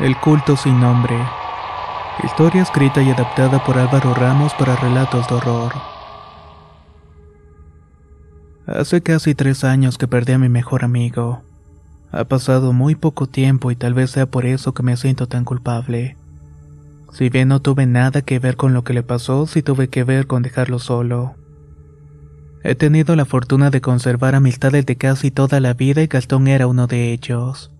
El culto sin nombre. Historia escrita y adaptada por Álvaro Ramos para relatos de horror. Hace casi tres años que perdí a mi mejor amigo. Ha pasado muy poco tiempo y tal vez sea por eso que me siento tan culpable. Si bien no tuve nada que ver con lo que le pasó, sí tuve que ver con dejarlo solo. He tenido la fortuna de conservar amistades de casi toda la vida y Gastón era uno de ellos.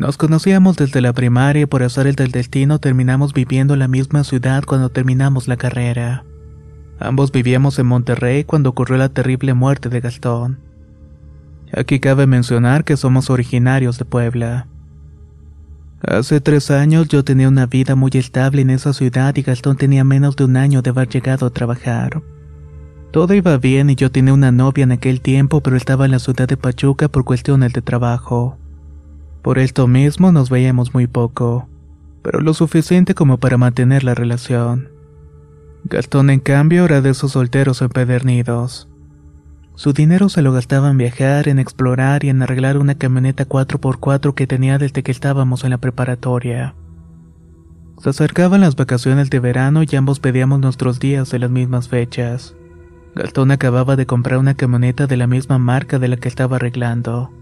Nos conocíamos desde la primaria y por azar el del destino terminamos viviendo en la misma ciudad cuando terminamos la carrera. Ambos vivíamos en Monterrey cuando ocurrió la terrible muerte de Gastón. Aquí cabe mencionar que somos originarios de Puebla. Hace tres años yo tenía una vida muy estable en esa ciudad y Gastón tenía menos de un año de haber llegado a trabajar. Todo iba bien y yo tenía una novia en aquel tiempo pero estaba en la ciudad de Pachuca por cuestiones de trabajo. Por esto mismo nos veíamos muy poco, pero lo suficiente como para mantener la relación. Gastón en cambio era de esos solteros empedernidos. Su dinero se lo gastaba en viajar, en explorar y en arreglar una camioneta 4x4 que tenía desde que estábamos en la preparatoria. Se acercaban las vacaciones de verano y ambos pedíamos nuestros días de las mismas fechas. Gastón acababa de comprar una camioneta de la misma marca de la que estaba arreglando.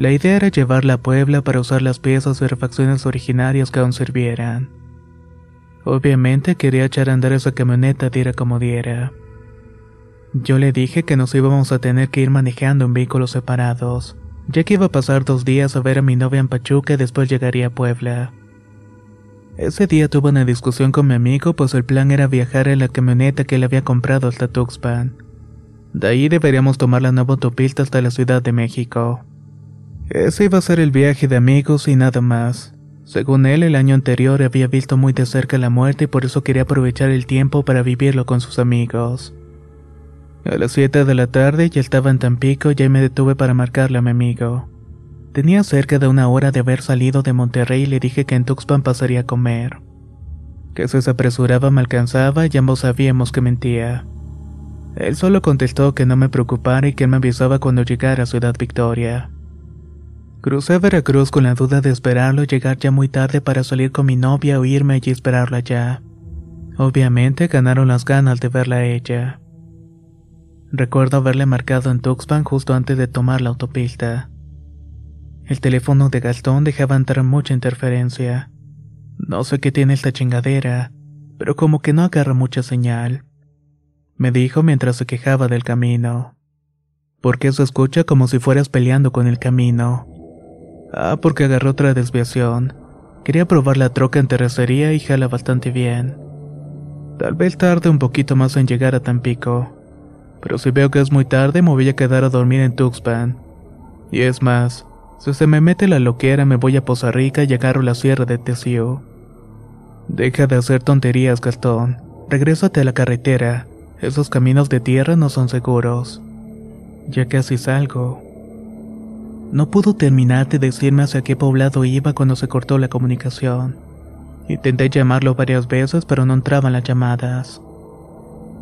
La idea era llevarla a Puebla para usar las piezas y refacciones originarias que aún sirvieran. Obviamente quería echar a andar esa camioneta diera como diera. Yo le dije que nos íbamos a tener que ir manejando en vehículos separados, ya que iba a pasar dos días a ver a mi novia en Pachuca y después llegaría a Puebla. Ese día tuve una discusión con mi amigo pues el plan era viajar en la camioneta que le había comprado hasta Tuxpan. De ahí deberíamos tomar la nueva autopista hasta la Ciudad de México. Ese iba a ser el viaje de amigos y nada más. Según él, el año anterior había visto muy de cerca la muerte y por eso quería aprovechar el tiempo para vivirlo con sus amigos. A las 7 de la tarde ya estaba en Tampico y ahí me detuve para marcarle a mi amigo. Tenía cerca de una hora de haber salido de Monterrey y le dije que en Tuxpan pasaría a comer. Que se apresuraba me alcanzaba y ambos sabíamos que mentía. Él solo contestó que no me preocupara y que me avisaba cuando llegara a Ciudad Victoria. Crucé Veracruz con la duda de esperarlo y llegar ya muy tarde para salir con mi novia o irme y esperarla allá. Obviamente ganaron las ganas de verla a ella. Recuerdo haberle marcado en Tuxpan justo antes de tomar la autopista. El teléfono de Gastón dejaba entrar mucha interferencia. No sé qué tiene esta chingadera, pero como que no agarra mucha señal. Me dijo mientras se quejaba del camino. Porque se escucha como si fueras peleando con el camino. Ah, porque agarró otra desviación. Quería probar la troca en terracería y jala bastante bien. Tal vez tarde un poquito más en llegar a Tampico. Pero si veo que es muy tarde, me voy a quedar a dormir en Tuxpan. Y es más, Si se me mete la loquera me voy a Poza Rica y agarro la sierra de Tesio. Deja de hacer tonterías, Gastón. Regrésate a la carretera. Esos caminos de tierra no son seguros. Ya casi salgo. No pudo terminar de decirme hacia qué poblado iba cuando se cortó la comunicación. Intenté llamarlo varias veces, pero no entraban las llamadas.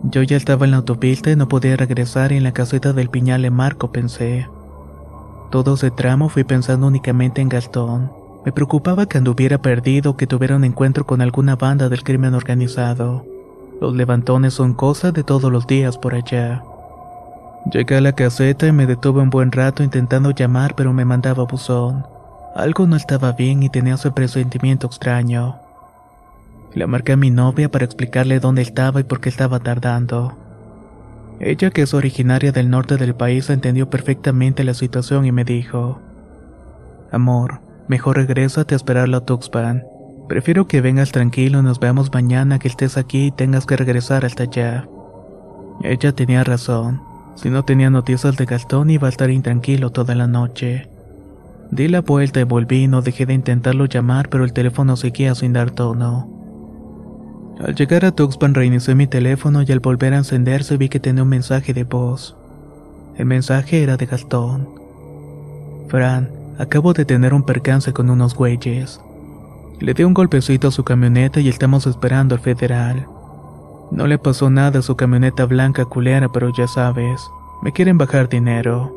Yo ya estaba en la autopista y no podía regresar en la caseta del piñal le marco, pensé. Todo ese tramo fui pensando únicamente en Gastón. Me preocupaba que anduviera perdido o que tuviera un encuentro con alguna banda del crimen organizado. Los levantones son cosas de todos los días por allá. Llegué a la caseta y me detuve un buen rato intentando llamar, pero me mandaba buzón. Algo no estaba bien y tenía ese presentimiento extraño. Le marqué a mi novia para explicarle dónde estaba y por qué estaba tardando. Ella, que es originaria del norte del país, entendió perfectamente la situación y me dijo: Amor, mejor regrésate a esperarlo a Tuxpan. Prefiero que vengas tranquilo y nos veamos mañana que estés aquí y tengas que regresar hasta allá. Ella tenía razón. Si no tenía noticias de Gastón iba a estar intranquilo toda la noche. Di la vuelta y volví y no dejé de intentarlo llamar, pero el teléfono seguía sin dar tono. Al llegar a Tuxpan reinicié mi teléfono y al volver a encenderse vi que tenía un mensaje de voz. El mensaje era de Gastón. Fran, acabo de tener un percance con unos güeyes. Le di un golpecito a su camioneta y estamos esperando al federal. No le pasó nada a su camioneta blanca culera, pero ya sabes, me quieren bajar dinero.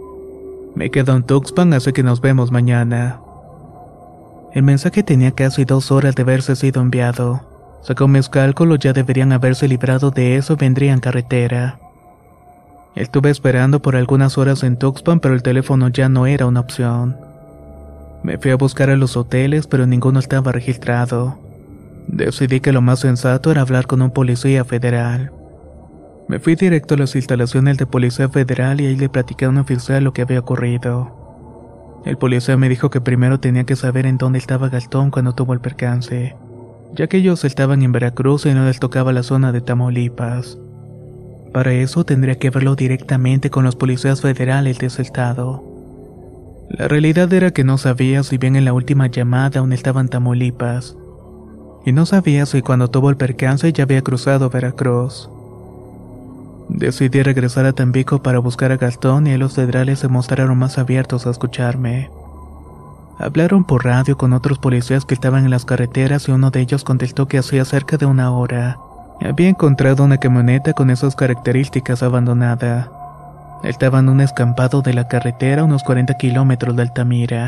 Me quedo en Tuxpan, así que nos vemos mañana. El mensaje tenía casi dos horas de haberse sido enviado. Según mis cálculos, ya deberían haberse librado de eso y vendrían carretera. Estuve esperando por algunas horas en Tuxpan, pero el teléfono ya no era una opción. Me fui a buscar a los hoteles, pero ninguno estaba registrado. Decidí que lo más sensato era hablar con un policía federal. Me fui directo a las instalaciones de policía federal y ahí le platicé a un oficial lo que había ocurrido. El policía me dijo que primero tenía que saber en dónde estaba Gastón cuando tuvo el percance, ya que ellos estaban en Veracruz y no les tocaba la zona de Tamaulipas. Para eso tendría que verlo directamente con los policías federales de ese estado. La realidad era que no sabía si bien en la última llamada aún estaban Tamaulipas, y no sabía si cuando tuvo el percance ya había cruzado Veracruz. Decidí regresar a Tampico para buscar a Gastón y los federales se mostraron más abiertos a escucharme. Hablaron por radio con otros policías que estaban en las carreteras y uno de ellos contestó que hacía cerca de una hora había encontrado una camioneta con esas características abandonada. Estaba en un escampado de la carretera a unos 40 kilómetros de Altamira.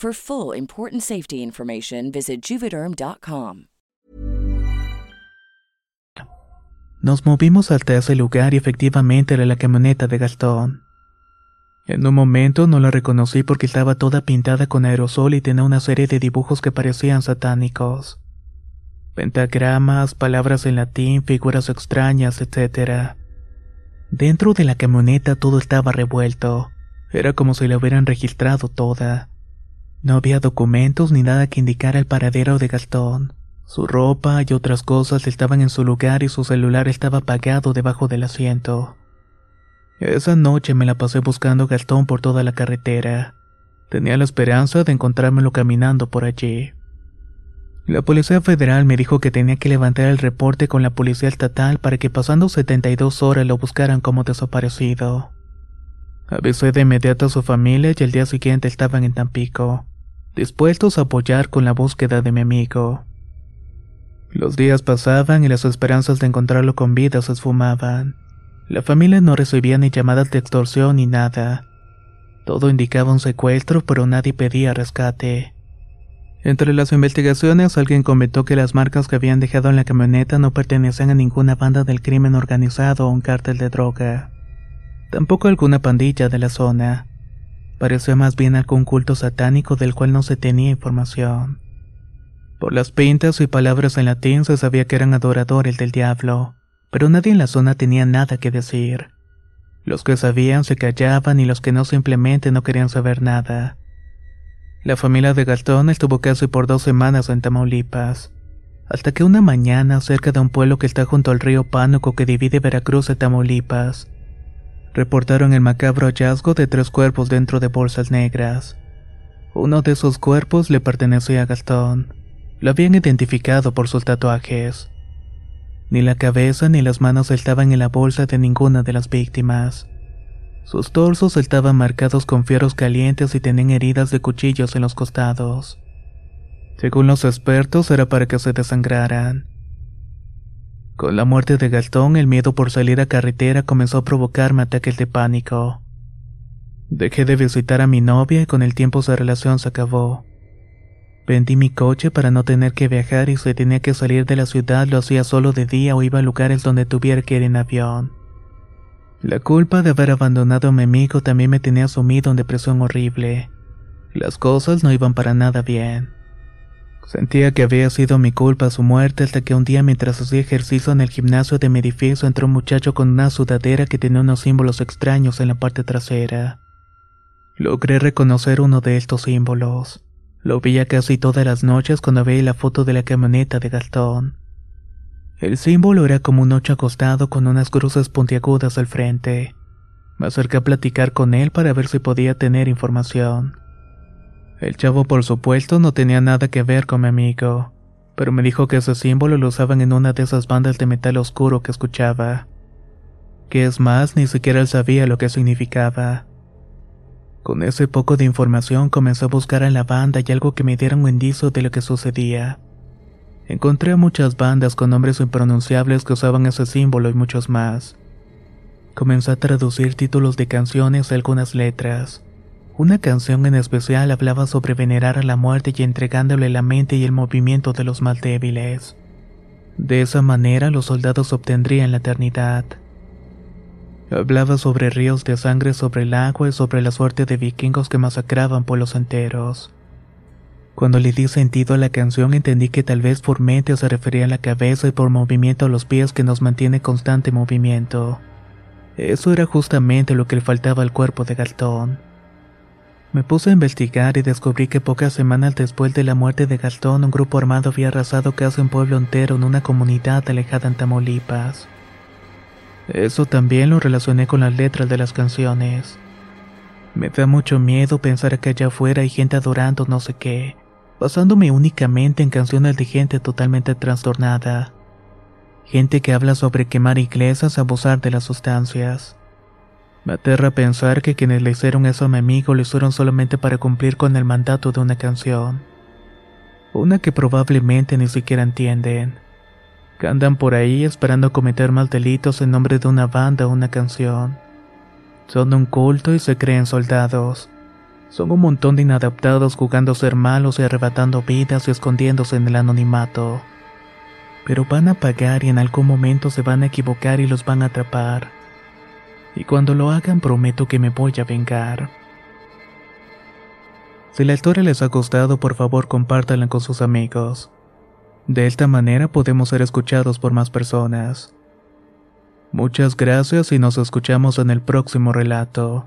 For full important safety information, visit juvederm.com. Nos movimos hasta ese lugar y efectivamente era la camioneta de Gastón. En un momento no la reconocí porque estaba toda pintada con aerosol y tenía una serie de dibujos que parecían satánicos. Pentagramas, palabras en latín, figuras extrañas, etc. Dentro de la camioneta todo estaba revuelto. Era como si la hubieran registrado toda. No había documentos ni nada que indicara el paradero de Gastón. Su ropa y otras cosas estaban en su lugar y su celular estaba apagado debajo del asiento. Esa noche me la pasé buscando a Gastón por toda la carretera. Tenía la esperanza de encontrármelo caminando por allí. La Policía Federal me dijo que tenía que levantar el reporte con la Policía Estatal para que pasando 72 horas lo buscaran como desaparecido. Avisé de inmediato a su familia y el día siguiente estaban en Tampico, dispuestos a apoyar con la búsqueda de mi amigo. Los días pasaban y las esperanzas de encontrarlo con vida se esfumaban. La familia no recibía ni llamadas de extorsión ni nada. Todo indicaba un secuestro, pero nadie pedía rescate. Entre las investigaciones, alguien comentó que las marcas que habían dejado en la camioneta no pertenecían a ninguna banda del crimen organizado o un cártel de droga. Tampoco alguna pandilla de la zona. Parecía más bien algún culto satánico del cual no se tenía información. Por las pintas y palabras en latín se sabía que eran adoradores del diablo, pero nadie en la zona tenía nada que decir. Los que sabían se callaban y los que no simplemente no querían saber nada. La familia de Gastón estuvo casi por dos semanas en Tamaulipas, hasta que una mañana cerca de un pueblo que está junto al río Pánuco que divide Veracruz de Tamaulipas, reportaron el macabro hallazgo de tres cuerpos dentro de bolsas negras. Uno de esos cuerpos le pertenecía a Gastón. Lo habían identificado por sus tatuajes. Ni la cabeza ni las manos estaban en la bolsa de ninguna de las víctimas. Sus torsos estaban marcados con fierros calientes y tenían heridas de cuchillos en los costados. Según los expertos, era para que se desangraran. Con la muerte de Gastón, el miedo por salir a carretera comenzó a provocarme ataques de pánico. Dejé de visitar a mi novia y con el tiempo su relación se acabó. Vendí mi coche para no tener que viajar y si tenía que salir de la ciudad lo hacía solo de día o iba a lugares donde tuviera que ir en avión. La culpa de haber abandonado a mi amigo también me tenía sumido en depresión horrible. Las cosas no iban para nada bien. Sentía que había sido mi culpa su muerte hasta que un día mientras hacía ejercicio en el gimnasio de mi edificio entró un muchacho con una sudadera que tenía unos símbolos extraños en la parte trasera. Logré reconocer uno de estos símbolos. Lo veía casi todas las noches cuando veía la foto de la camioneta de Gastón. El símbolo era como un ocho acostado con unas cruces puntiagudas al frente. Me acerqué a platicar con él para ver si podía tener información. El chavo por supuesto no tenía nada que ver con mi amigo, pero me dijo que ese símbolo lo usaban en una de esas bandas de metal oscuro que escuchaba. Que es más, ni siquiera él sabía lo que significaba. Con ese poco de información comencé a buscar en la banda y algo que me diera un indicio de lo que sucedía. Encontré muchas bandas con nombres impronunciables que usaban ese símbolo y muchos más. Comencé a traducir títulos de canciones y algunas letras. Una canción en especial hablaba sobre venerar a la muerte y entregándole la mente y el movimiento de los más débiles. De esa manera los soldados obtendrían la eternidad. Hablaba sobre ríos de sangre sobre el agua y sobre la suerte de vikingos que masacraban pueblos enteros. Cuando le di sentido a la canción entendí que tal vez por mente se refería a la cabeza y por movimiento a los pies que nos mantiene constante movimiento. Eso era justamente lo que le faltaba al cuerpo de Gastón. Me puse a investigar y descubrí que pocas semanas después de la muerte de Gastón un grupo armado había arrasado casi un pueblo entero en una comunidad alejada en Tamaulipas. Eso también lo relacioné con las letras de las canciones. Me da mucho miedo pensar que allá afuera hay gente adorando no sé qué, basándome únicamente en canciones de gente totalmente trastornada. Gente que habla sobre quemar iglesias, abusar de las sustancias. Me aterra pensar que quienes le hicieron eso a mi amigo lo hicieron solamente para cumplir con el mandato de una canción. Una que probablemente ni siquiera entienden. Que andan por ahí esperando cometer más delitos en nombre de una banda o una canción. Son un culto y se creen soldados son un montón de inadaptados jugando a ser malos y arrebatando vidas y escondiéndose en el anonimato. Pero van a pagar y en algún momento se van a equivocar y los van a atrapar. Y cuando lo hagan prometo que me voy a vengar. Si la historia les ha gustado, por favor compártanla con sus amigos. De esta manera podemos ser escuchados por más personas. Muchas gracias y nos escuchamos en el próximo relato.